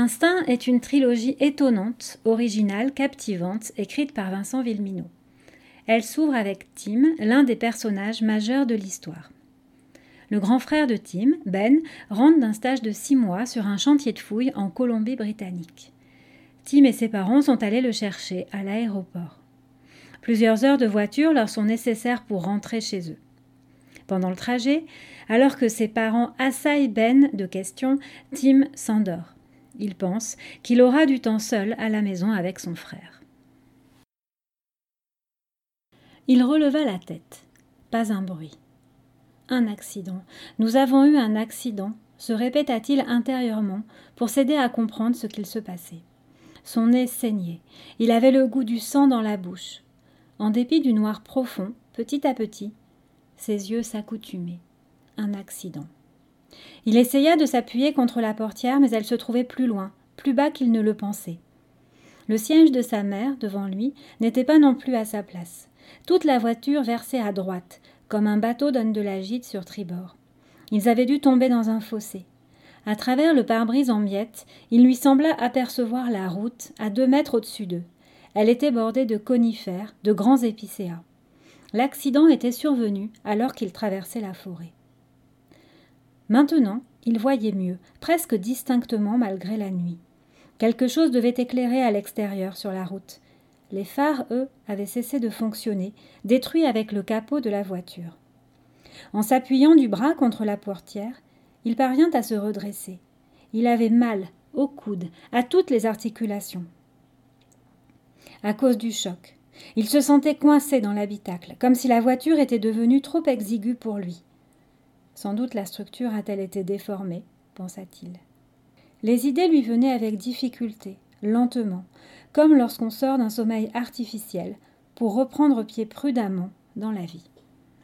Instinct est une trilogie étonnante, originale, captivante, écrite par Vincent Villeminot. Elle s'ouvre avec Tim, l'un des personnages majeurs de l'histoire. Le grand frère de Tim, Ben, rentre d'un stage de six mois sur un chantier de fouilles en Colombie-Britannique. Tim et ses parents sont allés le chercher à l'aéroport. Plusieurs heures de voiture leur sont nécessaires pour rentrer chez eux. Pendant le trajet, alors que ses parents assaillent Ben de questions, Tim s'endort. Il pense qu'il aura du temps seul à la maison avec son frère. Il releva la tête. Pas un bruit. Un accident. Nous avons eu un accident, se répéta-t-il intérieurement pour s'aider à comprendre ce qu'il se passait. Son nez saignait. Il avait le goût du sang dans la bouche. En dépit du noir profond, petit à petit, ses yeux s'accoutumaient. Un accident. Il essaya de s'appuyer contre la portière, mais elle se trouvait plus loin, plus bas qu'il ne le pensait. Le siège de sa mère, devant lui, n'était pas non plus à sa place. Toute la voiture versait à droite, comme un bateau donne de la gîte sur tribord. Ils avaient dû tomber dans un fossé. À travers le pare-brise en miettes, il lui sembla apercevoir la route à deux mètres au-dessus d'eux. Elle était bordée de conifères, de grands épicéas. L'accident était survenu alors qu'il traversait la forêt. Maintenant, il voyait mieux, presque distinctement malgré la nuit. Quelque chose devait éclairer à l'extérieur sur la route. Les phares, eux, avaient cessé de fonctionner, détruits avec le capot de la voiture. En s'appuyant du bras contre la portière, il parvint à se redresser. Il avait mal au coude, à toutes les articulations. À cause du choc, il se sentait coincé dans l'habitacle, comme si la voiture était devenue trop exiguë pour lui. Sans doute la structure a-t-elle été déformée, pensa-t-il. Les idées lui venaient avec difficulté, lentement, comme lorsqu'on sort d'un sommeil artificiel, pour reprendre pied prudemment dans la vie.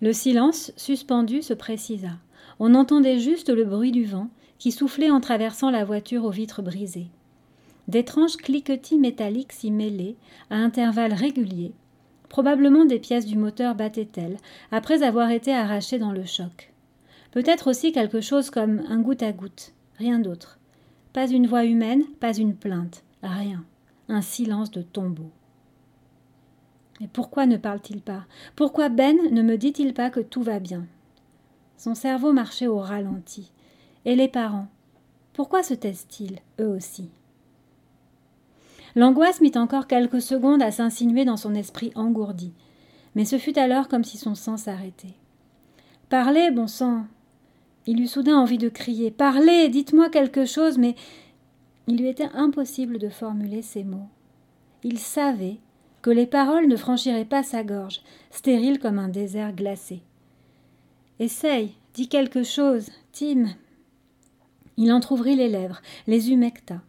Le silence suspendu se précisa. On entendait juste le bruit du vent qui soufflait en traversant la voiture aux vitres brisées. D'étranges cliquetis métalliques s'y mêlaient, à intervalles réguliers. Probablement des pièces du moteur battaient-elles, après avoir été arrachées dans le choc. Peut-être aussi quelque chose comme un goutte à goutte, rien d'autre. Pas une voix humaine, pas une plainte, rien un silence de tombeau. Mais pourquoi ne parle-t-il pas? Pourquoi Ben ne me dit-il pas que tout va bien? Son cerveau marchait au ralenti. Et les parents? Pourquoi se taisent-ils, eux aussi? L'angoisse mit encore quelques secondes à s'insinuer dans son esprit engourdi, mais ce fut alors comme si son sang s'arrêtait. Parlez, bon sang Il eut soudain envie de crier. Parlez, dites-moi quelque chose, mais il lui était impossible de formuler ces mots. Il savait que les paroles ne franchiraient pas sa gorge, stérile comme un désert glacé. Essaye, dis quelque chose, Tim. Il entr'ouvrit les lèvres, les humecta.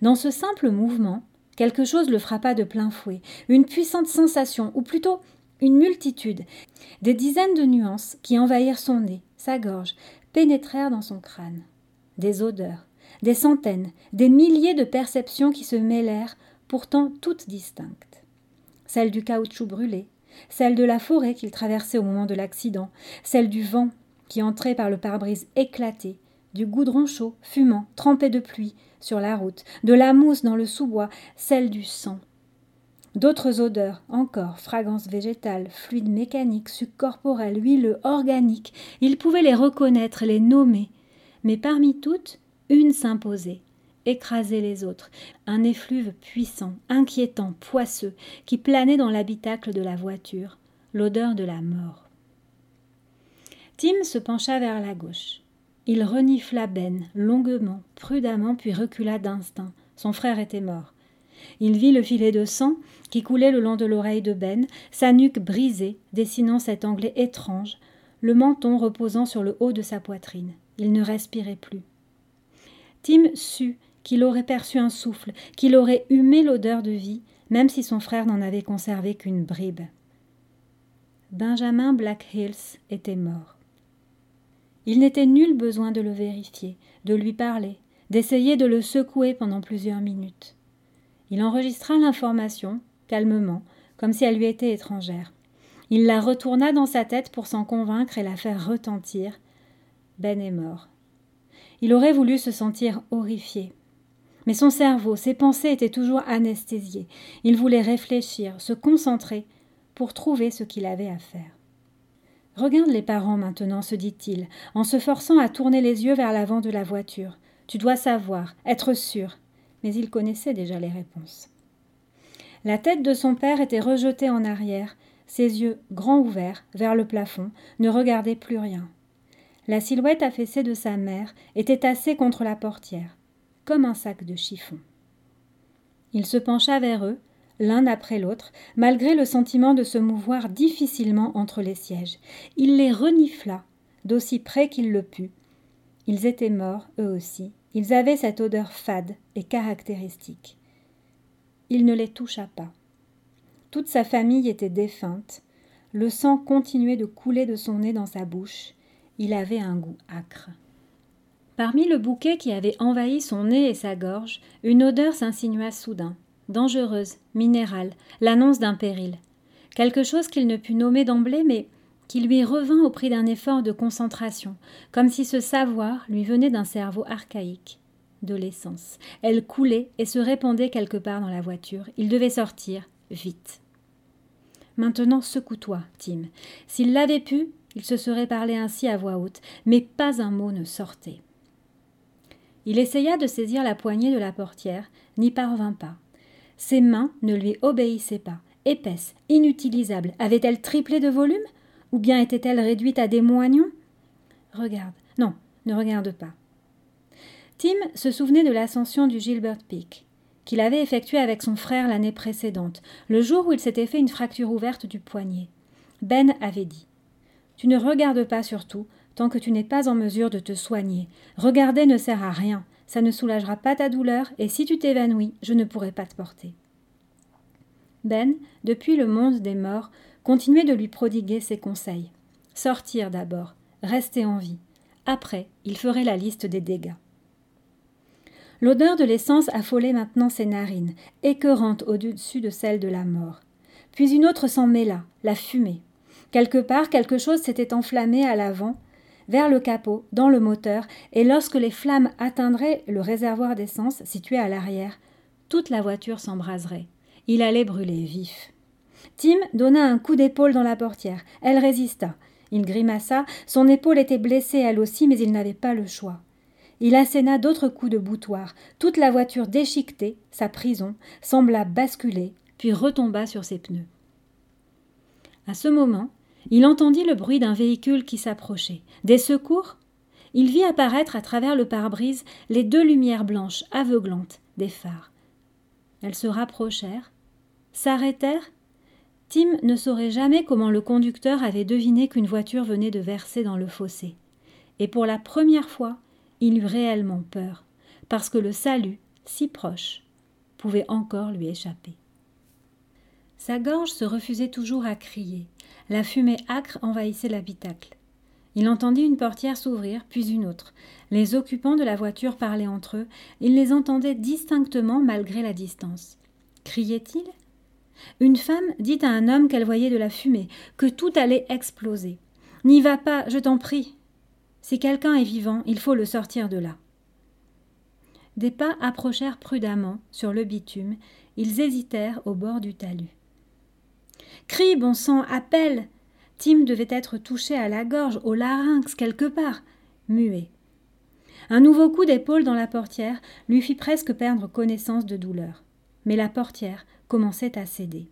Dans ce simple mouvement, quelque chose le frappa de plein fouet, une puissante sensation, ou plutôt une multitude, des dizaines de nuances qui envahirent son nez, sa gorge, pénétrèrent dans son crâne. Des odeurs, des centaines, des milliers de perceptions qui se mêlèrent, pourtant toutes distinctes. Celle du caoutchouc brûlé, celle de la forêt qu'il traversait au moment de l'accident, celle du vent qui entrait par le pare-brise éclaté, du goudron chaud, fumant, trempé de pluie sur la route, de la mousse dans le sous-bois, celle du sang. D'autres odeurs, encore, fragrances végétales, fluides mécaniques, sucs corporels, huileux, organiques, il pouvait les reconnaître, les nommer. Mais parmi toutes, une s'imposait, écraser les autres, un effluve puissant, inquiétant, poisseux, qui planait dans l'habitacle de la voiture, l'odeur de la mort. Tim se pencha vers la gauche. Il renifla Ben longuement, prudemment, puis recula d'instinct. Son frère était mort. Il vit le filet de sang qui coulait le long de l'oreille de Ben, sa nuque brisée, dessinant cet anglais étrange, le menton reposant sur le haut de sa poitrine. Il ne respirait plus. Tim sut qu'il aurait perçu un souffle, qu'il aurait humé l'odeur de vie, même si son frère n'en avait conservé qu'une bribe. Benjamin Black Hills était mort. Il n'était nul besoin de le vérifier, de lui parler, d'essayer de le secouer pendant plusieurs minutes. Il enregistra l'information, calmement, comme si elle lui était étrangère. Il la retourna dans sa tête pour s'en convaincre et la faire retentir. Ben est mort. Il aurait voulu se sentir horrifié. Mais son cerveau, ses pensées étaient toujours anesthésiées. Il voulait réfléchir, se concentrer pour trouver ce qu'il avait à faire. Regarde les parents maintenant, se dit-il, en se forçant à tourner les yeux vers l'avant de la voiture. Tu dois savoir, être sûr. Mais il connaissait déjà les réponses. La tête de son père était rejetée en arrière, ses yeux grands ouverts vers le plafond ne regardaient plus rien. La silhouette affaissée de sa mère était tassée contre la portière, comme un sac de chiffon. Il se pencha vers eux, l'un après l'autre, malgré le sentiment de se mouvoir difficilement entre les sièges. Il les renifla, d'aussi près qu'il le put. Ils étaient morts, eux aussi. Ils avaient cette odeur fade et caractéristique. Il ne les toucha pas. Toute sa famille était défunte. Le sang continuait de couler de son nez dans sa bouche. Il avait un goût âcre. Parmi le bouquet qui avait envahi son nez et sa gorge, une odeur s'insinua soudain, dangereuse, minérale, l'annonce d'un péril. Quelque chose qu'il ne put nommer d'emblée, mais qui lui revint au prix d'un effort de concentration, comme si ce savoir lui venait d'un cerveau archaïque de l'essence. Elle coulait et se répandait quelque part dans la voiture. Il devait sortir, vite. Maintenant secoue-toi, Tim. S'il l'avait pu, il se serait parlé ainsi à voix haute, mais pas un mot ne sortait. Il essaya de saisir la poignée de la portière, n'y parvint pas. Ses mains ne lui obéissaient pas. Épaisse, inutilisable, avait-elle triplé de volume? Ou bien était-elle réduite à des moignons? Regarde. Non, ne regarde pas. Tim se souvenait de l'ascension du Gilbert Peak, qu'il avait effectué avec son frère l'année précédente, le jour où il s'était fait une fracture ouverte du poignet. Ben avait dit Tu ne regardes pas surtout tant que tu n'es pas en mesure de te soigner. Regarder ne sert à rien, ça ne soulagera pas ta douleur, et si tu t'évanouis, je ne pourrai pas te porter. Ben, depuis le monde des morts, continuait de lui prodiguer ses conseils. Sortir d'abord, rester en vie. Après, il ferait la liste des dégâts. L'odeur de l'essence affolait maintenant ses narines, écœurante au-dessus de celle de la mort. Puis une autre s'en mêla, la fumée. Quelque part, quelque chose s'était enflammé à l'avant, vers le capot, dans le moteur, et lorsque les flammes atteindraient le réservoir d'essence situé à l'arrière, toute la voiture s'embraserait. Il allait brûler vif. Tim donna un coup d'épaule dans la portière. Elle résista. Il grimaça. Son épaule était blessée elle aussi, mais il n'avait pas le choix. Il asséna d'autres coups de boutoir. Toute la voiture déchiquetée, sa prison, sembla basculer, puis retomba sur ses pneus. À ce moment, il entendit le bruit d'un véhicule qui s'approchait. Des secours? Il vit apparaître à travers le pare-brise les deux lumières blanches aveuglantes des phares. Elles se rapprochèrent, s'arrêtèrent. Tim ne saurait jamais comment le conducteur avait deviné qu'une voiture venait de verser dans le fossé. Et pour la première fois, il eut réellement peur, parce que le salut, si proche, pouvait encore lui échapper. Sa gorge se refusait toujours à crier. La fumée âcre envahissait l'habitacle. Il entendit une portière s'ouvrir, puis une autre. Les occupants de la voiture parlaient entre eux. Il les entendait distinctement malgré la distance. Criait-il? Une femme dit à un homme qu'elle voyait de la fumée, que tout allait exploser. N'y va pas, je t'en prie, si quelqu'un est vivant, il faut le sortir de là. Des pas approchèrent prudemment sur le bitume, ils hésitèrent au bord du talus. Crie, bon sang, appelle Tim devait être touché à la gorge, au larynx, quelque part, muet. Un nouveau coup d'épaule dans la portière lui fit presque perdre connaissance de douleur. Mais la portière commençait à céder.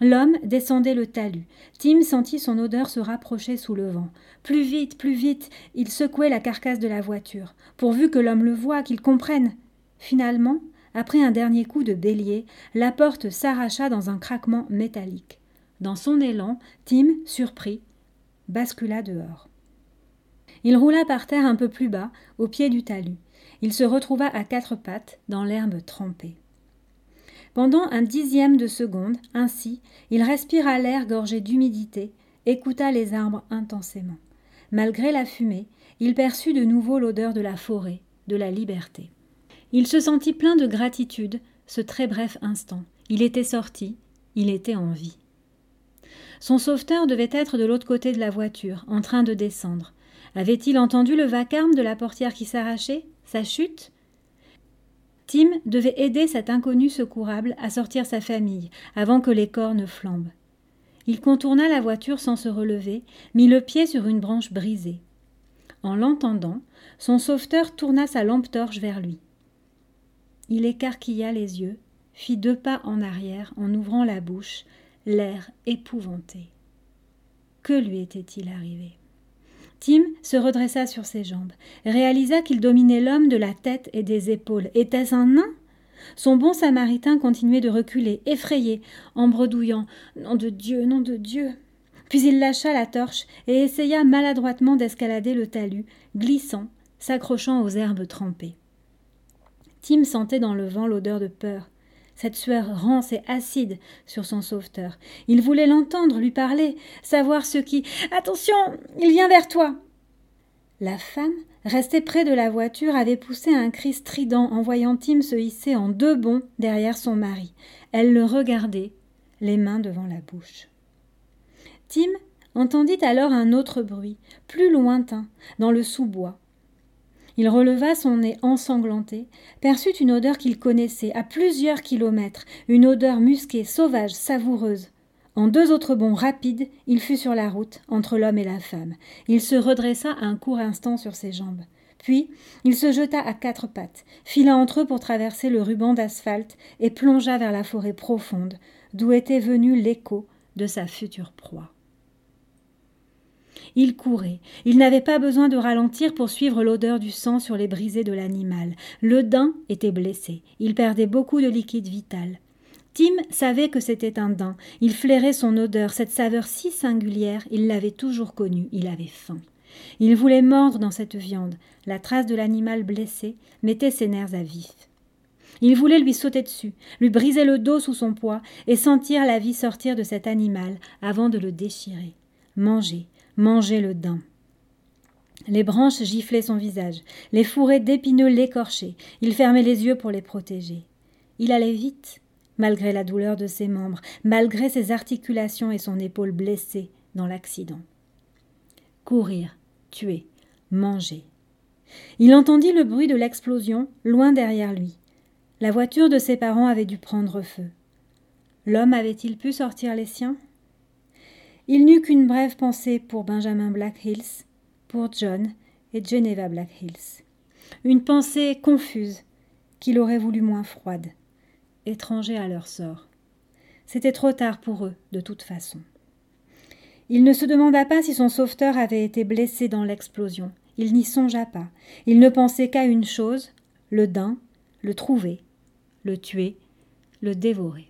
L'homme descendait le talus. Tim sentit son odeur se rapprocher sous le vent. Plus vite, plus vite. Il secouait la carcasse de la voiture, pourvu que l'homme le voie, qu'il comprenne. Finalement, après un dernier coup de bélier, la porte s'arracha dans un craquement métallique. Dans son élan, Tim, surpris, bascula dehors. Il roula par terre un peu plus bas, au pied du talus. Il se retrouva à quatre pattes, dans l'herbe trempée. Pendant un dixième de seconde, ainsi, il respira l'air gorgé d'humidité, écouta les arbres intensément. Malgré la fumée, il perçut de nouveau l'odeur de la forêt, de la liberté. Il se sentit plein de gratitude ce très bref instant. Il était sorti, il était en vie. Son sauveteur devait être de l'autre côté de la voiture, en train de descendre. Avait-il entendu le vacarme de la portière qui s'arrachait? Sa chute? Tim devait aider cet inconnu secourable à sortir sa famille avant que les corps ne flambent. Il contourna la voiture sans se relever, mit le pied sur une branche brisée. En l'entendant, son sauveteur tourna sa lampe torche vers lui. Il écarquilla les yeux, fit deux pas en arrière en ouvrant la bouche, l'air épouvanté. Que lui était-il arrivé? Tim se redressa sur ses jambes, réalisa qu'il dominait l'homme de la tête et des épaules. Était-ce un nain? Son bon samaritain continuait de reculer, effrayé, en bredouillant Nom de Dieu, nom de Dieu Puis il lâcha la torche et essaya maladroitement d'escalader le talus, glissant, s'accrochant aux herbes trempées. Tim sentait dans le vent l'odeur de peur, cette sueur rance et acide sur son sauveteur. Il voulait l'entendre, lui parler, savoir ce qui. Attention, il vient vers toi. La femme, restée près de la voiture, avait poussé un cri strident en voyant Tim se hisser en deux bonds derrière son mari. Elle le regardait, les mains devant la bouche. Tim entendit alors un autre bruit, plus lointain, dans le sous-bois. Il releva son nez ensanglanté, perçut une odeur qu'il connaissait à plusieurs kilomètres, une odeur musquée, sauvage, savoureuse. En deux autres bonds rapides, il fut sur la route, entre l'homme et la femme. Il se redressa un court instant sur ses jambes. Puis, il se jeta à quatre pattes, fila entre eux pour traverser le ruban d'asphalte et plongea vers la forêt profonde, d'où était venu l'écho de sa future proie. Il courait. Il n'avait pas besoin de ralentir pour suivre l'odeur du sang sur les brisées de l'animal. Le daim était blessé. Il perdait beaucoup de liquide vital. Tim savait que c'était un daim. Il flairait son odeur, cette saveur si singulière, il l'avait toujours connue. Il avait faim. Il voulait mordre dans cette viande. La trace de l'animal blessé mettait ses nerfs à vif. Il voulait lui sauter dessus, lui briser le dos sous son poids et sentir la vie sortir de cet animal avant de le déchirer. Manger, Manger le daim. Les branches giflaient son visage, les fourrés d'épineux l'écorchaient, il fermait les yeux pour les protéger. Il allait vite, malgré la douleur de ses membres, malgré ses articulations et son épaule blessée dans l'accident. Courir, tuer, manger. Il entendit le bruit de l'explosion loin derrière lui. La voiture de ses parents avait dû prendre feu. L'homme avait-il pu sortir les siens? Il n'eut qu'une brève pensée pour Benjamin Black Hills, pour John et Geneva Black Hills. Une pensée confuse qu'il aurait voulu moins froide, étranger à leur sort. C'était trop tard pour eux, de toute façon. Il ne se demanda pas si son sauveteur avait été blessé dans l'explosion. Il n'y songea pas. Il ne pensait qu'à une chose le daim, le trouver, le tuer, le dévorer.